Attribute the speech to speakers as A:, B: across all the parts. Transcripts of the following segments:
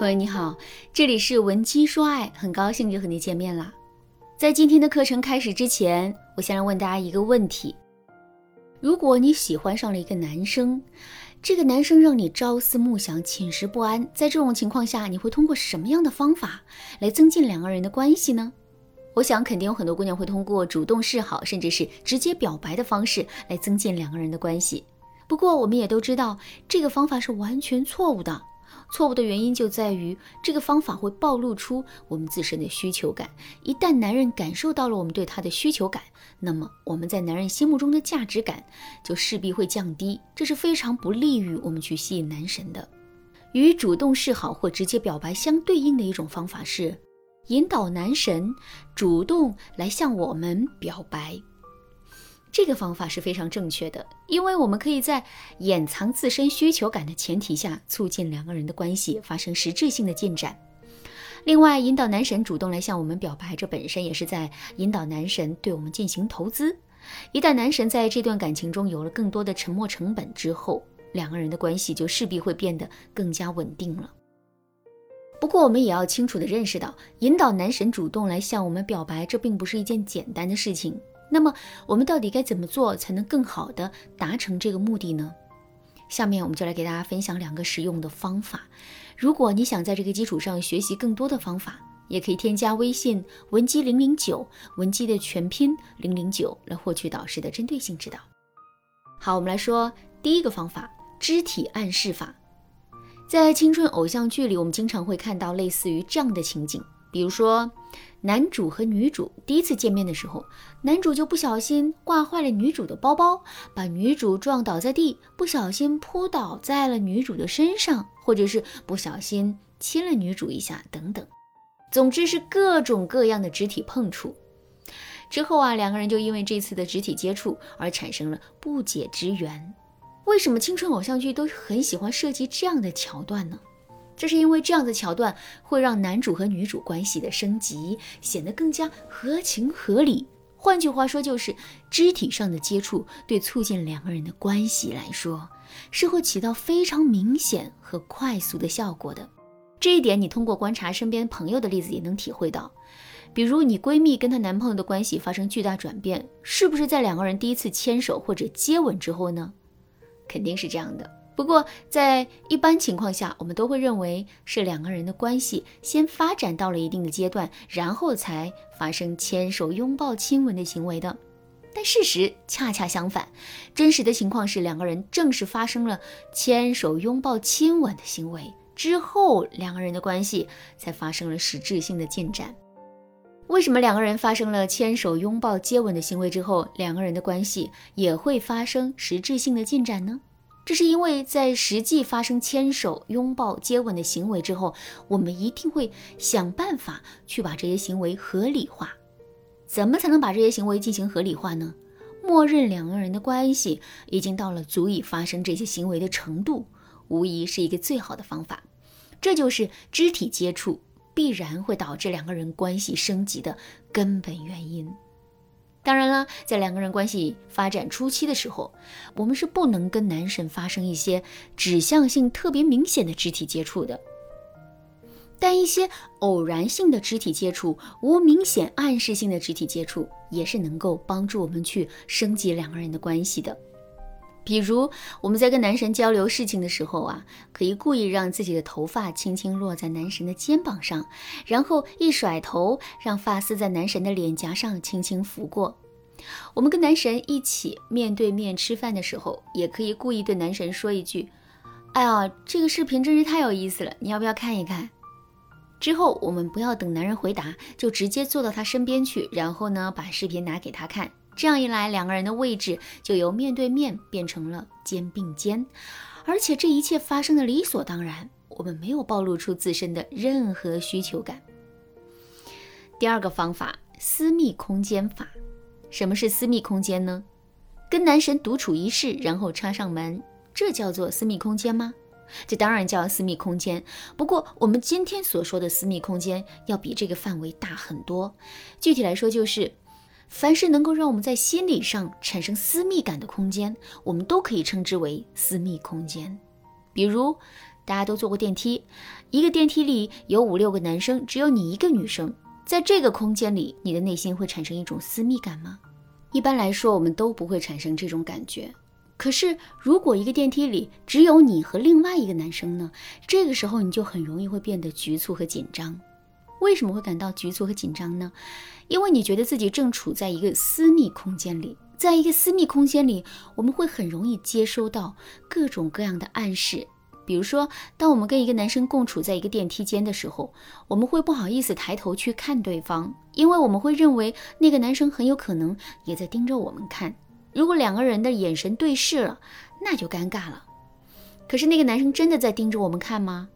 A: 朋友你好，这里是文姬说爱，很高兴又和你见面了。在今天的课程开始之前，我先来问大家一个问题：如果你喜欢上了一个男生，这个男生让你朝思暮想、寝食不安，在这种情况下，你会通过什么样的方法来增进两个人的关系呢？我想肯定有很多姑娘会通过主动示好，甚至是直接表白的方式来增进两个人的关系。不过，我们也都知道，这个方法是完全错误的。错误的原因就在于这个方法会暴露出我们自身的需求感。一旦男人感受到了我们对他的需求感，那么我们在男人心目中的价值感就势必会降低，这是非常不利于我们去吸引男神的。与主动示好或直接表白相对应的一种方法是，引导男神主动来向我们表白。这个方法是非常正确的，因为我们可以在掩藏自身需求感的前提下，促进两个人的关系发生实质性的进展。另外，引导男神主动来向我们表白，这本身也是在引导男神对我们进行投资。一旦男神在这段感情中有了更多的沉没成本之后，两个人的关系就势必会变得更加稳定了。不过，我们也要清楚地认识到，引导男神主动来向我们表白，这并不是一件简单的事情。那么我们到底该怎么做才能更好的达成这个目的呢？下面我们就来给大家分享两个实用的方法。如果你想在这个基础上学习更多的方法，也可以添加微信文姬零零九，文姬的全拼零零九来获取导师的针对性指导。好，我们来说第一个方法——肢体暗示法。在青春偶像剧里，我们经常会看到类似于这样的情景。比如说，男主和女主第一次见面的时候，男主就不小心挂坏了女主的包包，把女主撞倒在地，不小心扑倒在了女主的身上，或者是不小心亲了女主一下，等等。总之是各种各样的肢体碰触。之后啊，两个人就因为这次的肢体接触而产生了不解之缘。为什么青春偶像剧都很喜欢设计这样的桥段呢？这是因为这样的桥段会让男主和女主关系的升级显得更加合情合理。换句话说，就是肢体上的接触对促进两个人的关系来说是会起到非常明显和快速的效果的。这一点你通过观察身边朋友的例子也能体会到。比如你闺蜜跟她男朋友的关系发生巨大转变，是不是在两个人第一次牵手或者接吻之后呢？肯定是这样的。不过，在一般情况下，我们都会认为是两个人的关系先发展到了一定的阶段，然后才发生牵手、拥抱、亲吻的行为的。但事实恰恰相反，真实的情况是两个人正是发生了牵手、拥抱、亲吻的行为之后，两个人的关系才发生了实质性的进展。为什么两个人发生了牵手、拥抱、接吻的行为之后，两个人的关系也会发生实质性的进展呢？这是因为在实际发生牵手、拥抱、接吻的行为之后，我们一定会想办法去把这些行为合理化。怎么才能把这些行为进行合理化呢？默认两个人的关系已经到了足以发生这些行为的程度，无疑是一个最好的方法。这就是肢体接触必然会导致两个人关系升级的根本原因。当然了，在两个人关系发展初期的时候，我们是不能跟男神发生一些指向性特别明显的肢体接触的。但一些偶然性的肢体接触，无明显暗示性的肢体接触，也是能够帮助我们去升级两个人的关系的。比如我们在跟男神交流事情的时候啊，可以故意让自己的头发轻轻落在男神的肩膀上，然后一甩头，让发丝在男神的脸颊上轻轻拂过。我们跟男神一起面对面吃饭的时候，也可以故意对男神说一句：“哎呀，这个视频真是太有意思了，你要不要看一看？”之后我们不要等男人回答，就直接坐到他身边去，然后呢，把视频拿给他看。这样一来，两个人的位置就由面对面变成了肩并肩，而且这一切发生的理所当然，我们没有暴露出自身的任何需求感。第二个方法，私密空间法。什么是私密空间呢？跟男神独处一室，然后插上门，这叫做私密空间吗？这当然叫私密空间。不过，我们今天所说的私密空间要比这个范围大很多。具体来说，就是。凡是能够让我们在心理上产生私密感的空间，我们都可以称之为私密空间。比如大家都坐过电梯，一个电梯里有五六个男生，只有你一个女生，在这个空间里，你的内心会产生一种私密感吗？一般来说，我们都不会产生这种感觉。可是，如果一个电梯里只有你和另外一个男生呢？这个时候你就很容易会变得局促和紧张。为什么会感到局促和紧张呢？因为你觉得自己正处在一个私密空间里。在一个私密空间里，我们会很容易接收到各种各样的暗示。比如说，当我们跟一个男生共处在一个电梯间的时候，我们会不好意思抬头去看对方，因为我们会认为那个男生很有可能也在盯着我们看。如果两个人的眼神对视了，那就尴尬了。可是那个男生真的在盯着我们看吗？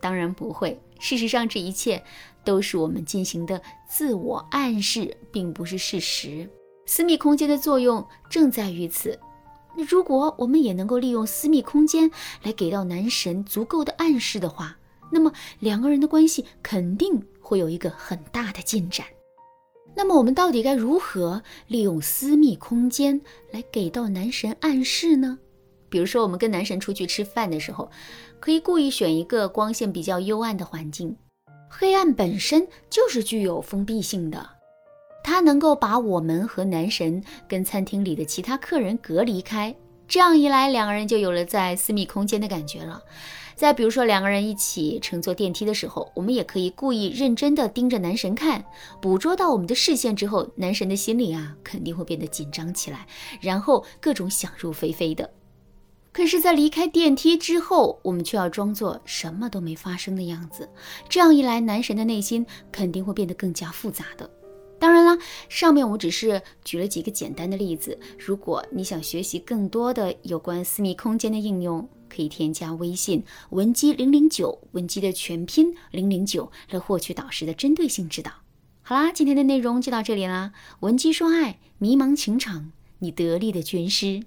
A: 当然不会。事实上，这一切都是我们进行的自我暗示，并不是事实。私密空间的作用正在于此。那如果我们也能够利用私密空间来给到男神足够的暗示的话，那么两个人的关系肯定会有一个很大的进展。那么我们到底该如何利用私密空间来给到男神暗示呢？比如说，我们跟男神出去吃饭的时候，可以故意选一个光线比较幽暗的环境。黑暗本身就是具有封闭性的。它能够把我们和男神跟餐厅里的其他客人隔离开，这样一来，两个人就有了在私密空间的感觉了。再比如说，两个人一起乘坐电梯的时候，我们也可以故意认真的盯着男神看，捕捉到我们的视线之后，男神的心里啊肯定会变得紧张起来，然后各种想入非非的。可是，在离开电梯之后，我们却要装作什么都没发生的样子，这样一来，男神的内心肯定会变得更加复杂的。当然啦，上面我只是举了几个简单的例子。如果你想学习更多的有关私密空间的应用，可以添加微信文姬零零九，文姬的全拼零零九，来获取导师的针对性指导。好啦，今天的内容就到这里啦。文姬说爱，迷茫情场，你得力的军师。